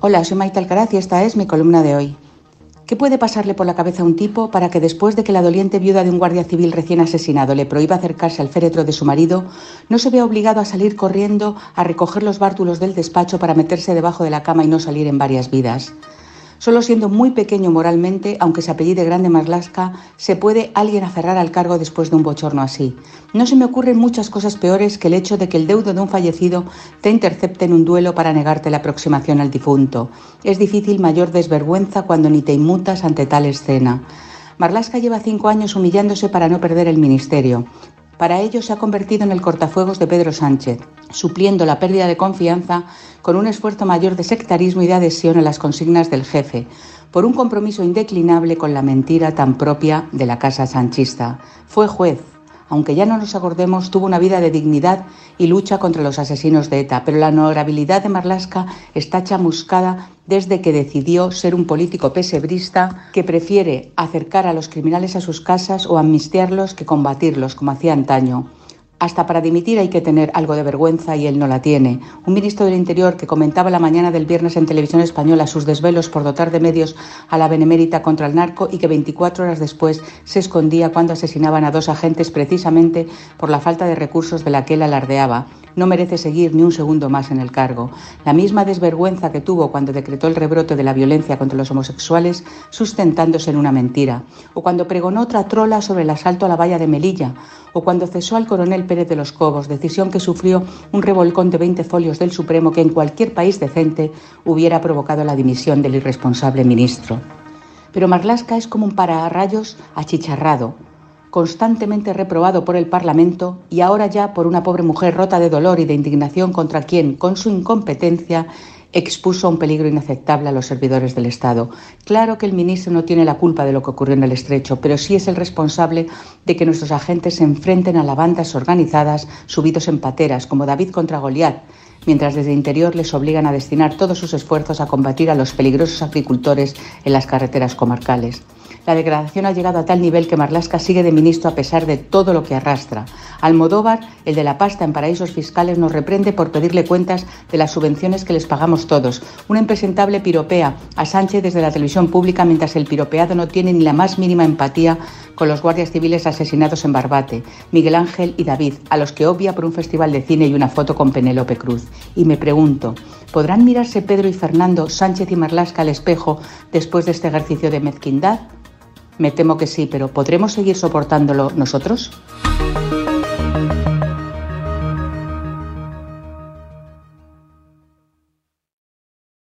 Hola, soy Maite Alcaraz y esta es mi columna de hoy. ¿Qué puede pasarle por la cabeza a un tipo para que después de que la doliente viuda de un guardia civil recién asesinado le prohíba acercarse al féretro de su marido, no se vea obligado a salir corriendo a recoger los bártulos del despacho para meterse debajo de la cama y no salir en varias vidas? Solo siendo muy pequeño moralmente, aunque se apellide Grande Marlaska, se puede alguien aferrar al cargo después de un bochorno así. No se me ocurren muchas cosas peores que el hecho de que el deudo de un fallecido te intercepte en un duelo para negarte la aproximación al difunto. Es difícil mayor desvergüenza cuando ni te inmutas ante tal escena. Marlaska lleva cinco años humillándose para no perder el ministerio. Para ello se ha convertido en el cortafuegos de Pedro Sánchez, supliendo la pérdida de confianza con un esfuerzo mayor de sectarismo y de adhesión a las consignas del jefe, por un compromiso indeclinable con la mentira tan propia de la casa sanchista. Fue juez, aunque ya no nos acordemos, tuvo una vida de dignidad y lucha contra los asesinos de ETA, pero la honorabilidad de Marlasca está chamuscada desde que decidió ser un político pesebrista que prefiere acercar a los criminales a sus casas o amnistiarlos que combatirlos, como hacía antaño. Hasta para dimitir hay que tener algo de vergüenza y él no la tiene. Un ministro del Interior que comentaba la mañana del viernes en televisión española sus desvelos por dotar de medios a la benemérita contra el narco y que 24 horas después se escondía cuando asesinaban a dos agentes precisamente por la falta de recursos de la que él alardeaba no merece seguir ni un segundo más en el cargo. La misma desvergüenza que tuvo cuando decretó el rebrote de la violencia contra los homosexuales sustentándose en una mentira, o cuando pregonó otra trola sobre el asalto a la valla de Melilla, o cuando cesó al coronel De los Cobos, decisión que sufrió un revolcón de 20 folios del Supremo que en cualquier país decente hubiera provocado la dimisión del irresponsable ministro. Pero Marlasca es como un pararrayos achicharrado, constantemente reprobado por el Parlamento y ahora ya por una pobre mujer rota de dolor y de indignación contra quien, con su incompetencia, expuso a un peligro inaceptable a los servidores del Estado. Claro que el ministro no tiene la culpa de lo que ocurrió en el estrecho, pero sí es el responsable de que nuestros agentes se enfrenten a las bandas organizadas subidos en pateras, como David contra Goliat, mientras desde interior les obligan a destinar todos sus esfuerzos a combatir a los peligrosos agricultores en las carreteras comarcales. La degradación ha llegado a tal nivel que Marlasca sigue de ministro a pesar de todo lo que arrastra. Almodóvar, el de la pasta en paraísos fiscales, nos reprende por pedirle cuentas de las subvenciones que les pagamos todos. Una impresentable piropea a Sánchez desde la televisión pública mientras el piropeado no tiene ni la más mínima empatía con los guardias civiles asesinados en Barbate, Miguel Ángel y David, a los que obvia por un festival de cine y una foto con Penélope Cruz. Y me pregunto, ¿podrán mirarse Pedro y Fernando, Sánchez y Marlasca al espejo después de este ejercicio de mezquindad? Me temo que sí, pero ¿podremos seguir soportándolo nosotros?